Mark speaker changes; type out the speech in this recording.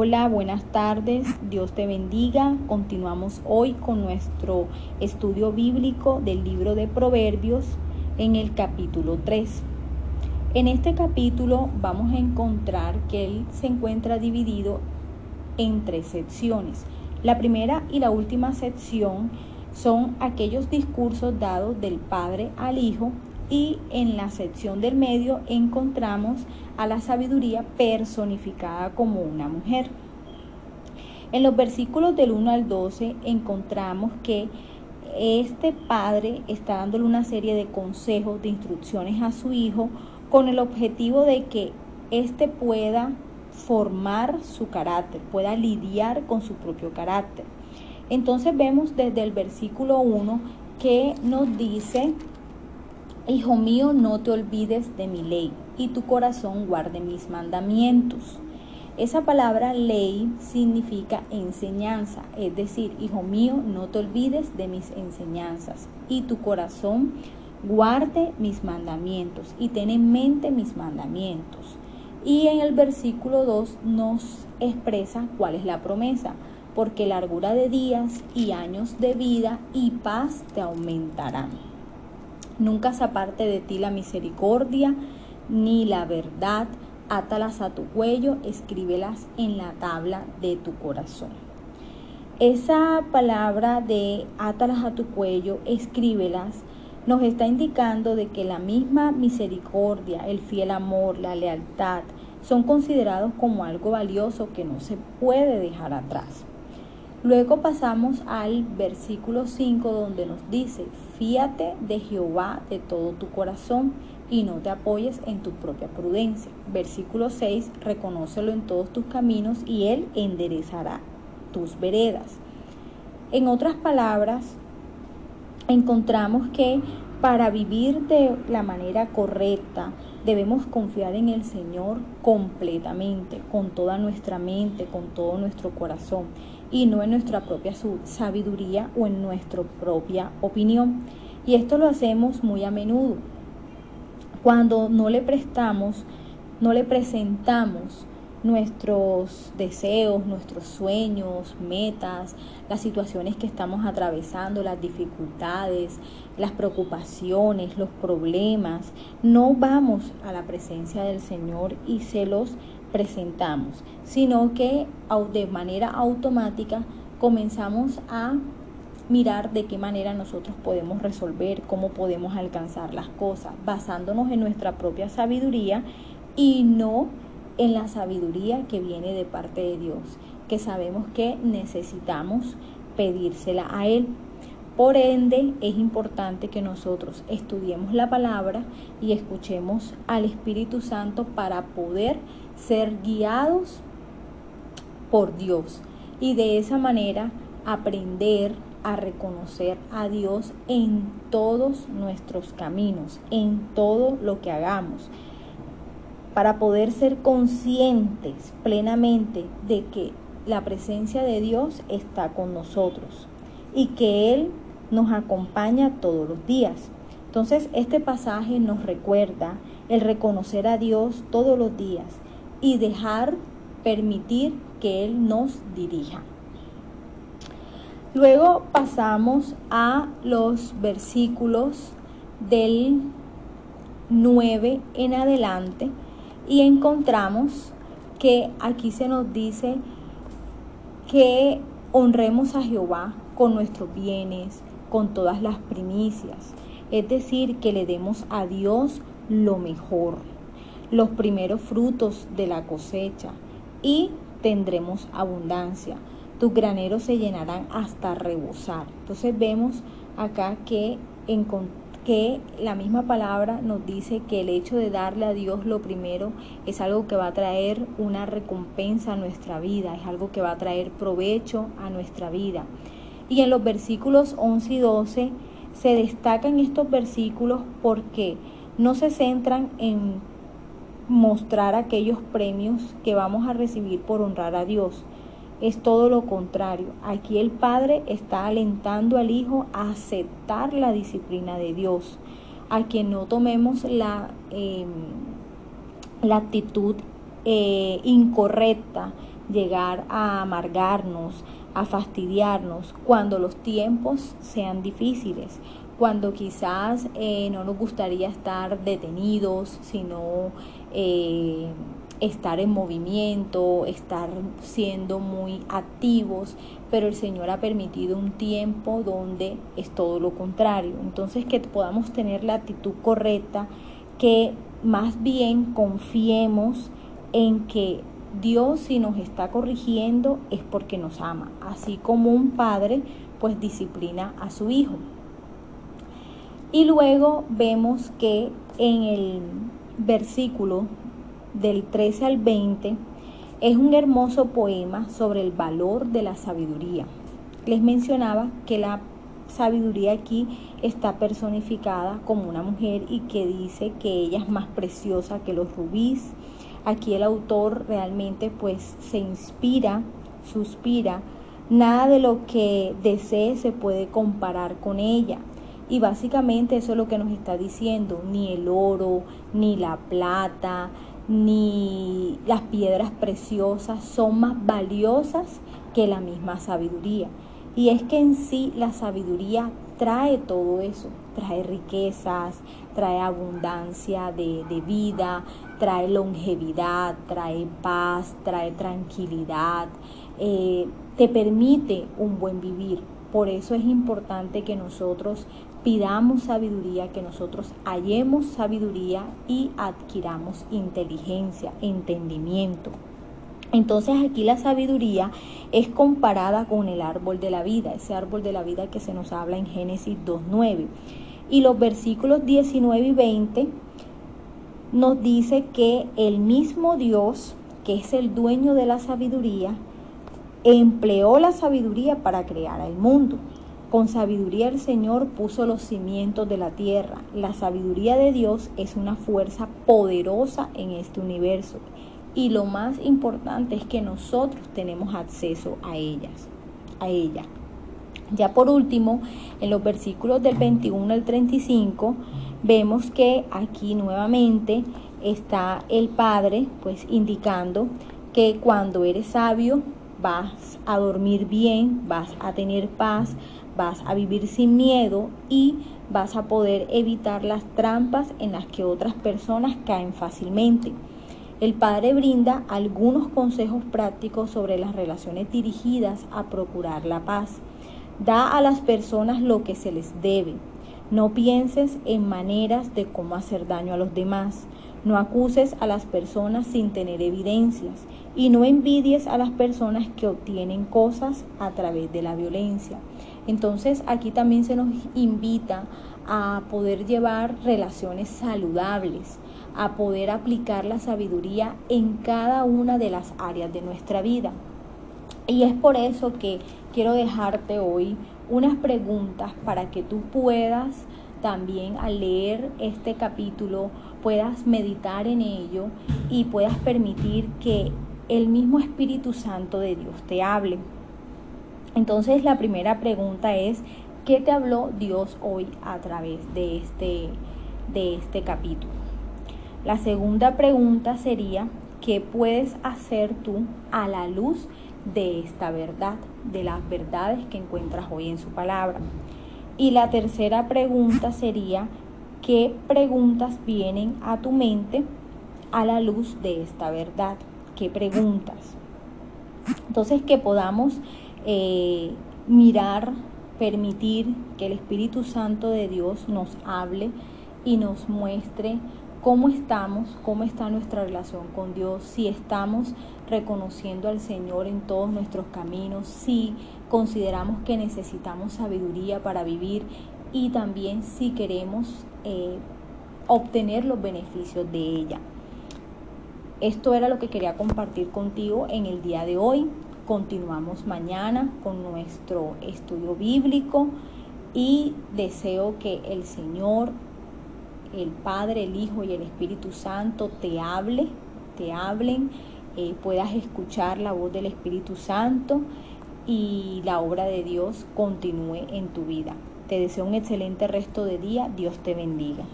Speaker 1: Hola, buenas tardes, Dios te bendiga. Continuamos hoy con nuestro estudio bíblico del libro de Proverbios en el capítulo 3. En este capítulo vamos a encontrar que él se encuentra dividido en tres secciones. La primera y la última sección son aquellos discursos dados del Padre al Hijo y en la sección del medio encontramos a la sabiduría personificada como una mujer. En los versículos del 1 al 12 encontramos que este padre está dándole una serie de consejos, de instrucciones a su hijo con el objetivo de que éste pueda formar su carácter, pueda lidiar con su propio carácter. Entonces vemos desde el versículo 1 que nos dice Hijo mío, no te olvides de mi ley y tu corazón guarde mis mandamientos. Esa palabra ley significa enseñanza, es decir, hijo mío, no te olvides de mis enseñanzas y tu corazón guarde mis mandamientos y ten en mente mis mandamientos. Y en el versículo 2 nos expresa cuál es la promesa, porque largura de días y años de vida y paz te aumentarán. Nunca se aparte de ti la misericordia ni la verdad. Átalas a tu cuello, escríbelas en la tabla de tu corazón. Esa palabra de átalas a tu cuello, escríbelas, nos está indicando de que la misma misericordia, el fiel amor, la lealtad, son considerados como algo valioso que no se puede dejar atrás. Luego pasamos al versículo 5 donde nos dice, fíate de Jehová de todo tu corazón y no te apoyes en tu propia prudencia. Versículo 6, reconócelo en todos tus caminos y Él enderezará tus veredas. En otras palabras, encontramos que para vivir de la manera correcta, debemos confiar en el Señor completamente, con toda nuestra mente, con todo nuestro corazón y no en nuestra propia sabiduría o en nuestra propia opinión. Y esto lo hacemos muy a menudo. Cuando no le prestamos, no le presentamos nuestros deseos, nuestros sueños, metas, las situaciones que estamos atravesando, las dificultades, las preocupaciones, los problemas. No vamos a la presencia del Señor y se los presentamos, sino que de manera automática comenzamos a mirar de qué manera nosotros podemos resolver, cómo podemos alcanzar las cosas, basándonos en nuestra propia sabiduría y no en la sabiduría que viene de parte de Dios, que sabemos que necesitamos pedírsela a Él. Por ende, es importante que nosotros estudiemos la palabra y escuchemos al Espíritu Santo para poder ser guiados por Dios y de esa manera aprender a reconocer a Dios en todos nuestros caminos, en todo lo que hagamos, para poder ser conscientes plenamente de que la presencia de Dios está con nosotros y que Él nos acompaña todos los días. Entonces este pasaje nos recuerda el reconocer a Dios todos los días y dejar permitir que Él nos dirija. Luego pasamos a los versículos del 9 en adelante y encontramos que aquí se nos dice que honremos a Jehová con nuestros bienes, con todas las primicias. Es decir, que le demos a Dios lo mejor, los primeros frutos de la cosecha y tendremos abundancia. Tus graneros se llenarán hasta rebosar. Entonces vemos acá que, la misma palabra nos dice que el hecho de darle a Dios lo primero es algo que va a traer una recompensa a nuestra vida, es algo que va a traer provecho a nuestra vida. Y en los versículos 11 y 12 se destacan estos versículos porque no se centran en mostrar aquellos premios que vamos a recibir por honrar a Dios. Es todo lo contrario. Aquí el Padre está alentando al Hijo a aceptar la disciplina de Dios, a que no tomemos la, em, la actitud eh, incorrecta llegar a amargarnos, a fastidiarnos cuando los tiempos sean difíciles, cuando quizás eh, no nos gustaría estar detenidos, sino eh, estar en movimiento, estar siendo muy activos, pero el Señor ha permitido un tiempo donde es todo lo contrario. Entonces que podamos tener la actitud correcta, que más bien confiemos en que Dios si nos está corrigiendo es porque nos ama, así como un padre pues disciplina a su hijo. Y luego vemos que en el versículo del 13 al 20 es un hermoso poema sobre el valor de la sabiduría. Les mencionaba que la sabiduría aquí está personificada como una mujer y que dice que ella es más preciosa que los rubíes. Aquí el autor realmente pues se inspira, suspira. Nada de lo que desee se puede comparar con ella. Y básicamente eso es lo que nos está diciendo, ni el oro, ni la plata, ni las piedras preciosas son más valiosas que la misma sabiduría. Y es que en sí la sabiduría trae todo eso, trae riquezas, trae abundancia de, vida, trae longevidad, trae paz, trae tranquilidad, eh, te permite un buen vivir. Por eso es importante que nosotros pidamos sabiduría, que nosotros hallemos sabiduría y adquiramos inteligencia, entendimiento. Entonces aquí la sabiduría es comparada con el árbol de la vida, ese árbol de la vida que se nos habla en Génesis 2.9. Y los versículos 19 y 20 nos dice que el mismo Dios, que es el dueño de la sabiduría, empleó la sabiduría para crear el mundo. Con sabiduría el Señor puso los cimientos de la tierra. La sabiduría de Dios es una fuerza poderosa en este universo. Y lo más importante es que nosotros tenemos acceso a ellas, a ella. Ya por último, en los versículos del 21 al 35, vemos que aquí nuevamente está el Padre, pues indicando que cuando eres sabio vas a dormir bien, vas a tener paz, vas a vivir sin miedo y vas a poder evitar las trampas en las que otras personas caen fácilmente. El Padre brinda algunos consejos prácticos sobre las relaciones dirigidas a procurar la paz. Da a las personas lo que se les debe. No pienses en maneras de cómo hacer daño a los demás. No acuses a las personas sin tener evidencias y no envidies a las personas que obtienen cosas a través de la violencia. Entonces aquí también se nos invita a poder llevar relaciones saludables, a poder aplicar la sabiduría en cada una de las áreas de nuestra vida. Y es por eso que quiero dejarte hoy unas preguntas para que tú puedas también al leer este capítulo puedas meditar en ello y puedas permitir que el mismo Espíritu Santo de Dios te hable. Entonces la primera pregunta es, ¿qué te habló Dios hoy a través de este, de este capítulo? La segunda pregunta sería, ¿qué puedes hacer tú a la luz de esta verdad, de las verdades que encuentras hoy en su palabra? Y la tercera pregunta sería, ¿qué preguntas vienen a tu mente a la luz de esta verdad? ¿Qué preguntas? Entonces que podamos eh, mirar, permitir que el Espíritu Santo de Dios nos hable y nos muestre cómo estamos, cómo está nuestra relación con Dios, si estamos reconociendo al Señor en todos nuestros caminos, si consideramos que necesitamos sabiduría para vivir y también si queremos eh, obtener los beneficios de ella. Esto era lo que quería compartir contigo en el día de hoy. Continuamos mañana con nuestro estudio bíblico y deseo que el Señor, el Padre, el Hijo y el Espíritu Santo te hable, te hablen, eh, puedas escuchar la voz del Espíritu Santo y la obra de Dios continúe en tu vida. Te deseo un excelente resto de día. Dios te bendiga.